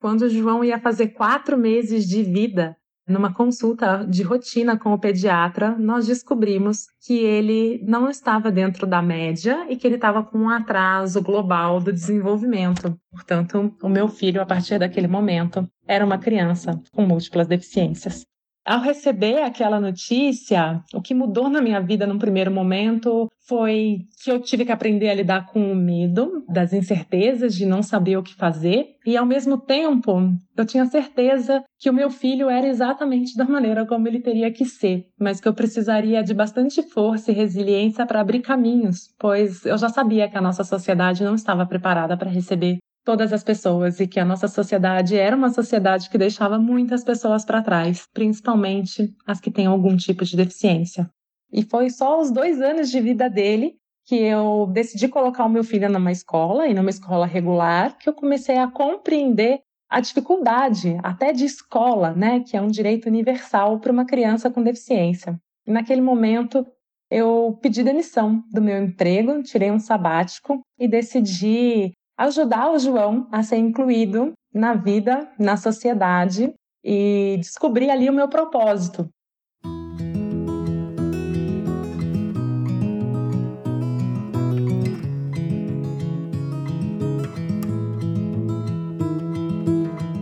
Quando o João ia fazer quatro meses de vida, numa consulta de rotina com o pediatra, nós descobrimos que ele não estava dentro da média e que ele estava com um atraso global do desenvolvimento. Portanto, o meu filho, a partir daquele momento, era uma criança com múltiplas deficiências. Ao receber aquela notícia, o que mudou na minha vida num primeiro momento foi que eu tive que aprender a lidar com o medo, das incertezas de não saber o que fazer, e ao mesmo tempo eu tinha certeza que o meu filho era exatamente da maneira como ele teria que ser, mas que eu precisaria de bastante força e resiliência para abrir caminhos, pois eu já sabia que a nossa sociedade não estava preparada para receber todas as pessoas e que a nossa sociedade era uma sociedade que deixava muitas pessoas para trás, principalmente as que têm algum tipo de deficiência. E foi só os dois anos de vida dele que eu decidi colocar o meu filho numa escola e numa escola regular que eu comecei a compreender a dificuldade até de escola, né, que é um direito universal para uma criança com deficiência. E naquele momento eu pedi demissão do meu emprego, tirei um sabático e decidi ajudar o João a ser incluído na vida, na sociedade e descobrir ali o meu propósito.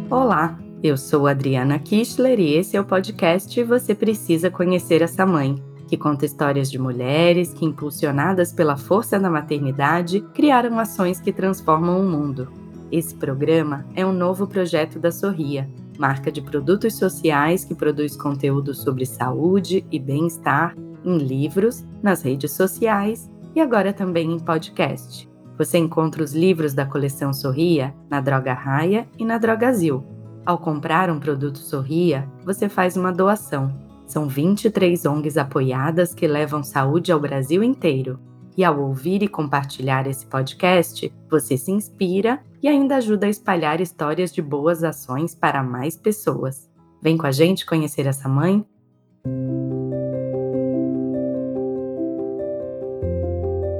Olá, eu sou Adriana Kistler e esse é o podcast Você Precisa Conhecer Essa Mãe que conta histórias de mulheres que, impulsionadas pela força da maternidade, criaram ações que transformam o mundo. Esse programa é um novo projeto da Sorria, marca de produtos sociais que produz conteúdo sobre saúde e bem-estar em livros, nas redes sociais e agora também em podcast. Você encontra os livros da coleção Sorria na Droga Raia e na Drogazil. Ao comprar um produto Sorria, você faz uma doação são 23 ONGs apoiadas que levam saúde ao Brasil inteiro. E ao ouvir e compartilhar esse podcast, você se inspira e ainda ajuda a espalhar histórias de boas ações para mais pessoas. Vem com a gente conhecer essa mãe?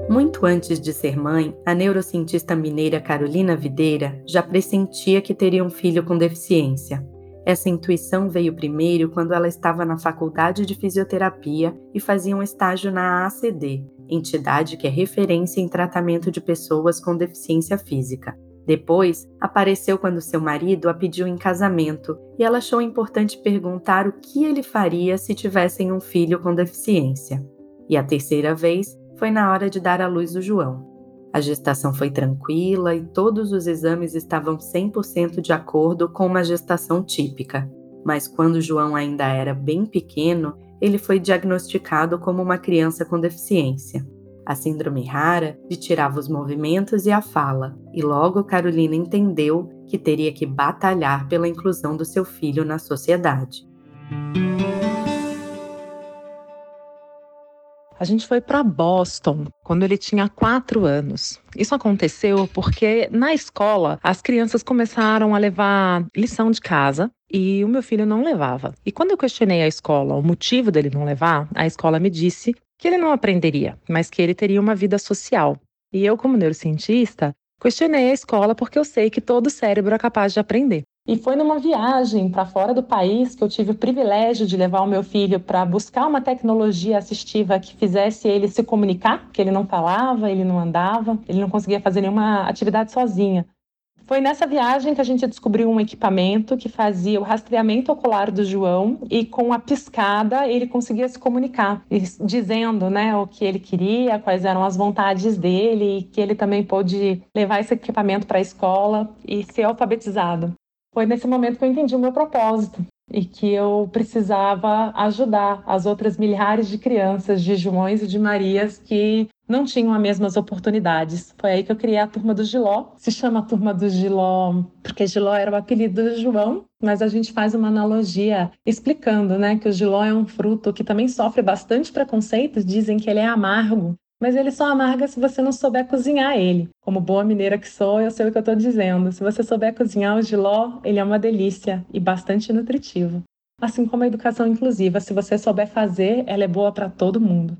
Muito antes de ser mãe, a neurocientista mineira Carolina Videira já pressentia que teria um filho com deficiência. Essa intuição veio primeiro quando ela estava na faculdade de fisioterapia e fazia um estágio na ACD, entidade que é referência em tratamento de pessoas com deficiência física. Depois, apareceu quando seu marido a pediu em casamento e ela achou importante perguntar o que ele faria se tivessem um filho com deficiência. E a terceira vez foi na hora de dar à luz o João. A gestação foi tranquila e todos os exames estavam 100% de acordo com uma gestação típica. Mas quando João ainda era bem pequeno, ele foi diagnosticado como uma criança com deficiência. A síndrome rara lhe tirava os movimentos e a fala, e logo Carolina entendeu que teria que batalhar pela inclusão do seu filho na sociedade. A gente foi para Boston quando ele tinha quatro anos. Isso aconteceu porque na escola as crianças começaram a levar lição de casa e o meu filho não levava. E quando eu questionei a escola o motivo dele não levar, a escola me disse que ele não aprenderia, mas que ele teria uma vida social. E eu, como neurocientista, questionei a escola porque eu sei que todo cérebro é capaz de aprender. E foi numa viagem para fora do país que eu tive o privilégio de levar o meu filho para buscar uma tecnologia assistiva que fizesse ele se comunicar, porque ele não falava, ele não andava, ele não conseguia fazer nenhuma atividade sozinha. Foi nessa viagem que a gente descobriu um equipamento que fazia o rastreamento ocular do João e com a piscada ele conseguia se comunicar, dizendo né, o que ele queria, quais eram as vontades dele e que ele também pôde levar esse equipamento para a escola e ser alfabetizado. Foi nesse momento que eu entendi o meu propósito e que eu precisava ajudar as outras milhares de crianças de Joões e de Marias que não tinham as mesmas oportunidades. Foi aí que eu criei a Turma do Giló. Se chama Turma do Giló porque Giló era o apelido do João, mas a gente faz uma analogia explicando, né, que o Giló é um fruto que também sofre bastante preconceito, dizem que ele é amargo, mas ele só amarga se você não souber cozinhar ele. Como boa mineira que sou, eu sei o que eu estou dizendo. Se você souber cozinhar o giló, ele é uma delícia e bastante nutritivo. Assim como a educação inclusiva, se você souber fazer, ela é boa para todo mundo.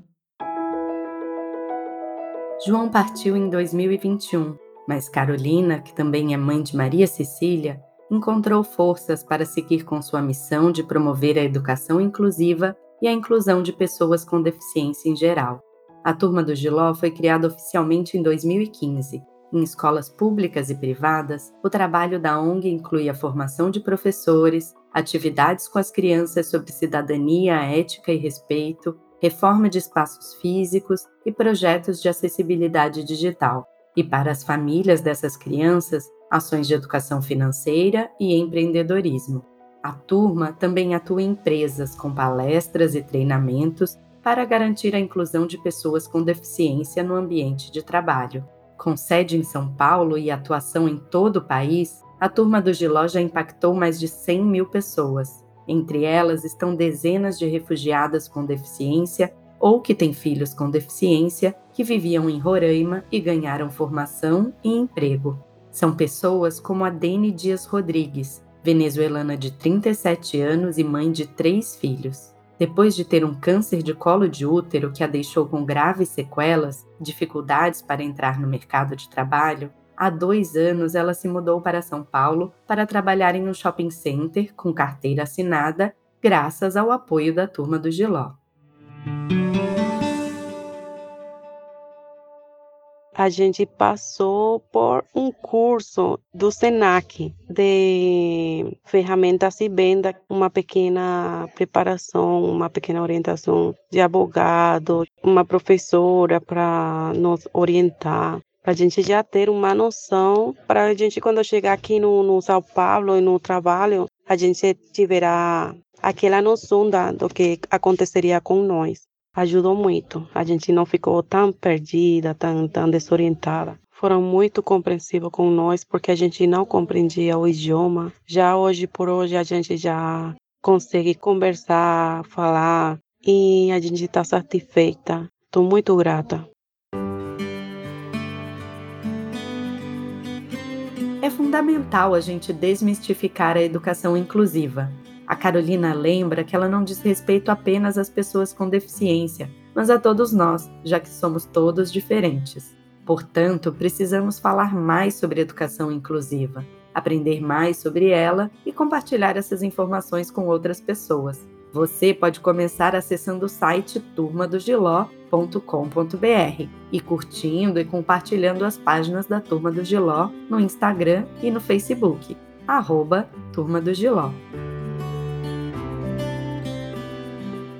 João partiu em 2021, mas Carolina, que também é mãe de Maria Cecília, encontrou forças para seguir com sua missão de promover a educação inclusiva e a inclusão de pessoas com deficiência em geral. A Turma do Giló foi criada oficialmente em 2015. Em escolas públicas e privadas, o trabalho da ONG inclui a formação de professores, atividades com as crianças sobre cidadania, ética e respeito, reforma de espaços físicos e projetos de acessibilidade digital. E para as famílias dessas crianças, ações de educação financeira e empreendedorismo. A turma também atua em empresas com palestras e treinamentos para garantir a inclusão de pessoas com deficiência no ambiente de trabalho. Com sede em São Paulo e atuação em todo o país, a turma do Giló já impactou mais de 100 mil pessoas. Entre elas estão dezenas de refugiadas com deficiência ou que têm filhos com deficiência que viviam em Roraima e ganharam formação e emprego. São pessoas como a Dene Dias Rodrigues, venezuelana de 37 anos e mãe de três filhos. Depois de ter um câncer de colo de útero que a deixou com graves sequelas, dificuldades para entrar no mercado de trabalho, há dois anos ela se mudou para São Paulo para trabalhar em um shopping center com carteira assinada, graças ao apoio da turma do Giló. A gente passou por um curso do SENAC de ferramentas e venda, uma pequena preparação, uma pequena orientação de abogado, uma professora para nos orientar para a gente já ter uma noção, para a gente quando chegar aqui no, no São Paulo e no trabalho, a gente tiverá aquela noção da, do que aconteceria com nós ajudou muito. A gente não ficou tão perdida, tão, tão desorientada. Foram muito compreensivos com nós porque a gente não compreendia o idioma. Já hoje por hoje a gente já consegue conversar, falar e a gente está satisfeita. Estou muito grata. É fundamental a gente desmistificar a educação inclusiva. A Carolina lembra que ela não diz respeito apenas às pessoas com deficiência, mas a todos nós, já que somos todos diferentes. Portanto, precisamos falar mais sobre educação inclusiva, aprender mais sobre ela e compartilhar essas informações com outras pessoas. Você pode começar acessando o site turmadogiló.com.br e curtindo e compartilhando as páginas da Turma do Giló no Instagram e no Facebook, arroba Turma do Giló.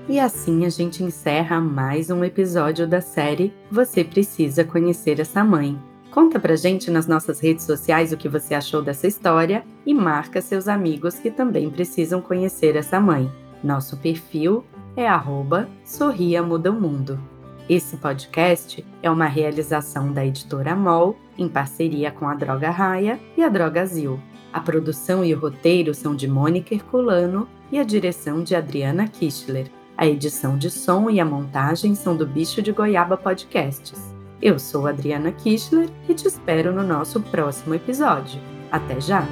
E assim a gente encerra mais um episódio da série Você Precisa Conhecer Essa Mãe. Conta pra gente nas nossas redes sociais o que você achou dessa história e marca seus amigos que também precisam conhecer essa mãe. Nosso perfil é arroba Sorria Muda o Mundo. Esse podcast é uma realização da editora MOL em parceria com a Droga Raia e a Droga Zil. A produção e o roteiro são de Mônica Herculano e a direção de Adriana Kischler. A edição de som e a montagem são do Bicho de Goiaba Podcasts. Eu sou Adriana Kischler e te espero no nosso próximo episódio. Até já!